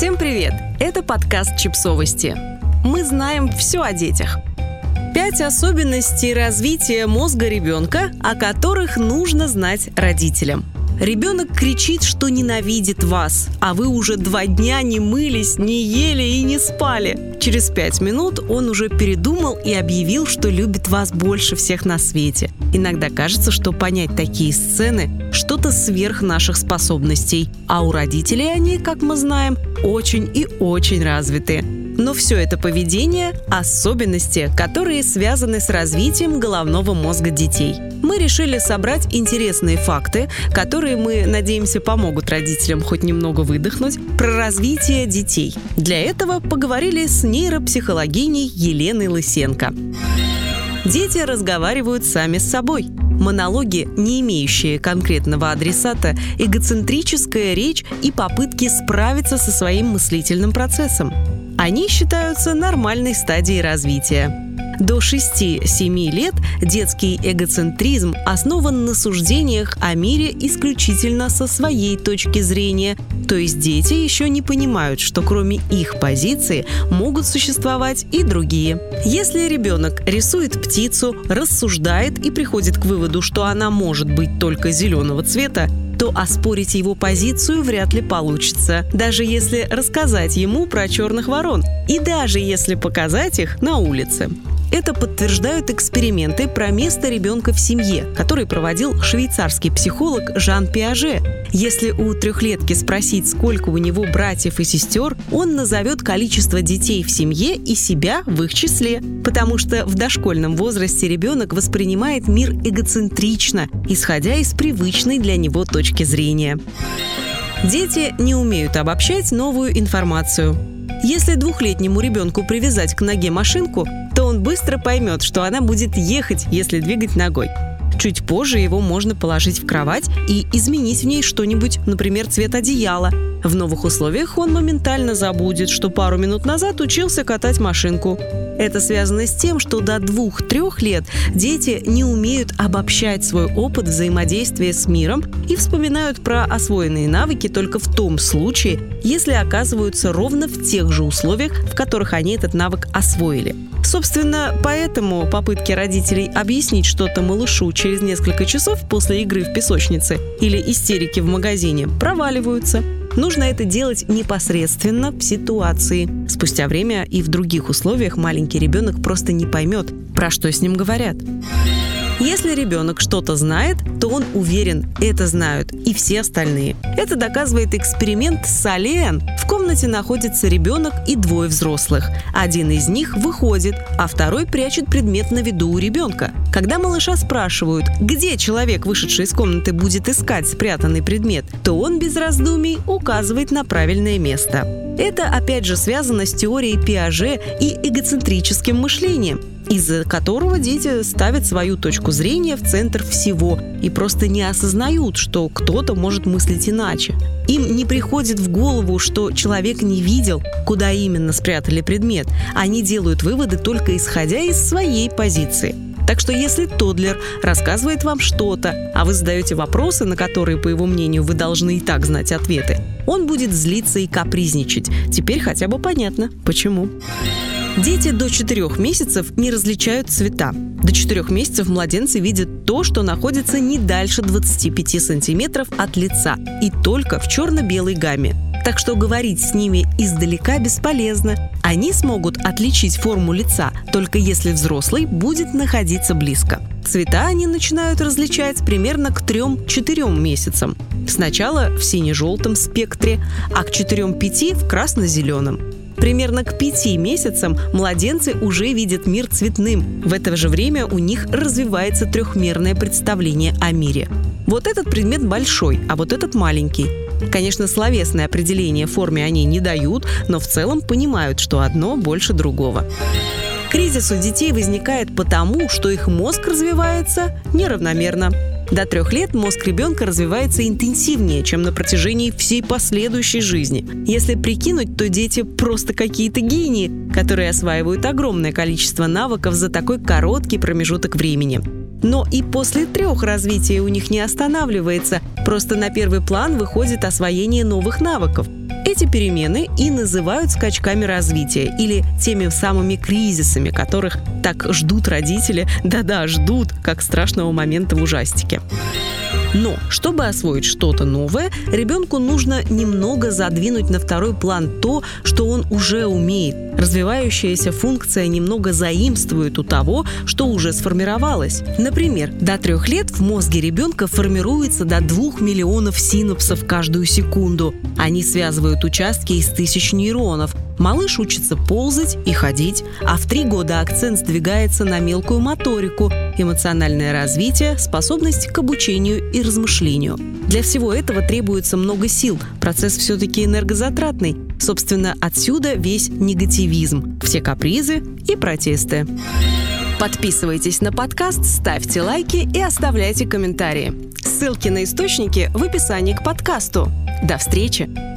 Всем привет! Это подкаст «Чипсовости». Мы знаем все о детях. Пять особенностей развития мозга ребенка, о которых нужно знать родителям – Ребенок кричит, что ненавидит вас, а вы уже два дня не мылись, не ели и не спали. Через пять минут он уже передумал и объявил, что любит вас больше всех на свете. Иногда кажется, что понять такие сцены – что-то сверх наших способностей, а у родителей они, как мы знаем, очень и очень развиты. Но все это поведение – особенности, которые связаны с развитием головного мозга детей. Мы решили собрать интересные факты, которые, мы надеемся, помогут родителям хоть немного выдохнуть, про развитие детей. Для этого поговорили с нейропсихологиней Еленой Лысенко. Дети разговаривают сами с собой. Монологи, не имеющие конкретного адресата, эгоцентрическая речь и попытки справиться со своим мыслительным процессом. Они считаются нормальной стадией развития. До 6-7 лет детский эгоцентризм основан на суждениях о мире исключительно со своей точки зрения, то есть дети еще не понимают, что кроме их позиции могут существовать и другие. Если ребенок рисует птицу, рассуждает и приходит к выводу, что она может быть только зеленого цвета, то оспорить его позицию вряд ли получится, даже если рассказать ему про черных ворон и даже если показать их на улице. Это подтверждают эксперименты про место ребенка в семье, который проводил швейцарский психолог Жан Пиаже. Если у трехлетки спросить, сколько у него братьев и сестер, он назовет количество детей в семье и себя в их числе, потому что в дошкольном возрасте ребенок воспринимает мир эгоцентрично, исходя из привычной для него точки зрения. Дети не умеют обобщать новую информацию. Если двухлетнему ребенку привязать к ноге машинку, он быстро поймет, что она будет ехать, если двигать ногой. Чуть позже его можно положить в кровать и изменить в ней что-нибудь, например, цвет одеяла. В новых условиях он моментально забудет, что пару минут назад учился катать машинку. Это связано с тем, что до двух-трех лет дети не умеют обобщать свой опыт взаимодействия с миром и вспоминают про освоенные навыки только в том случае, если оказываются ровно в тех же условиях, в которых они этот навык освоили. Собственно, поэтому попытки родителей объяснить что-то малышу через несколько часов после игры в песочнице или истерики в магазине проваливаются. Нужно это делать непосредственно в ситуации. Спустя время и в других условиях маленький ребенок просто не поймет, про что с ним говорят. Если ребенок что-то знает, то он уверен, это знают и все остальные. Это доказывает эксперимент Сален. В комнате находится ребенок и двое взрослых. Один из них выходит, а второй прячет предмет на виду у ребенка. Когда малыша спрашивают, где человек, вышедший из комнаты, будет искать спрятанный предмет, то он без раздумий указывает на правильное место. Это опять же связано с теорией Пиаже и эгоцентрическим мышлением из-за которого дети ставят свою точку зрения в центр всего и просто не осознают, что кто-то может мыслить иначе. Им не приходит в голову, что человек не видел, куда именно спрятали предмет. Они делают выводы только исходя из своей позиции. Так что если Тодлер рассказывает вам что-то, а вы задаете вопросы, на которые, по его мнению, вы должны и так знать ответы, он будет злиться и капризничать. Теперь хотя бы понятно, почему. Дети до 4 месяцев не различают цвета. До 4 месяцев младенцы видят то, что находится не дальше 25 сантиметров от лица и только в черно-белой гамме. Так что говорить с ними издалека бесполезно. Они смогут отличить форму лица, только если взрослый будет находиться близко. Цвета они начинают различать примерно к 3-4 месяцам. Сначала в сине-желтом спектре, а к 4-5 в красно-зеленом. Примерно к пяти месяцам младенцы уже видят мир цветным. В это же время у них развивается трехмерное представление о мире. Вот этот предмет большой, а вот этот маленький. Конечно, словесное определение форме они не дают, но в целом понимают, что одно больше другого. Кризис у детей возникает потому, что их мозг развивается неравномерно. До трех лет мозг ребенка развивается интенсивнее, чем на протяжении всей последующей жизни. Если прикинуть, то дети просто какие-то гении, которые осваивают огромное количество навыков за такой короткий промежуток времени. Но и после трех развитие у них не останавливается, просто на первый план выходит освоение новых навыков. Эти перемены и называют скачками развития или теми самыми кризисами, которых так ждут родители, да-да, ждут, как страшного момента в ужастике. Но, чтобы освоить что-то новое, ребенку нужно немного задвинуть на второй план то, что он уже умеет. Развивающаяся функция немного заимствует у того, что уже сформировалось. Например, до трех лет в мозге ребенка формируется до двух миллионов синапсов каждую секунду. Они связывают участки из тысяч нейронов. Малыш учится ползать и ходить, а в три года акцент сдвигается на мелкую моторику, эмоциональное развитие, способность к обучению и размышлению. Для всего этого требуется много сил, процесс все-таки энергозатратный. Собственно, отсюда весь негативизм, все капризы и протесты. Подписывайтесь на подкаст, ставьте лайки и оставляйте комментарии. Ссылки на источники в описании к подкасту. До встречи!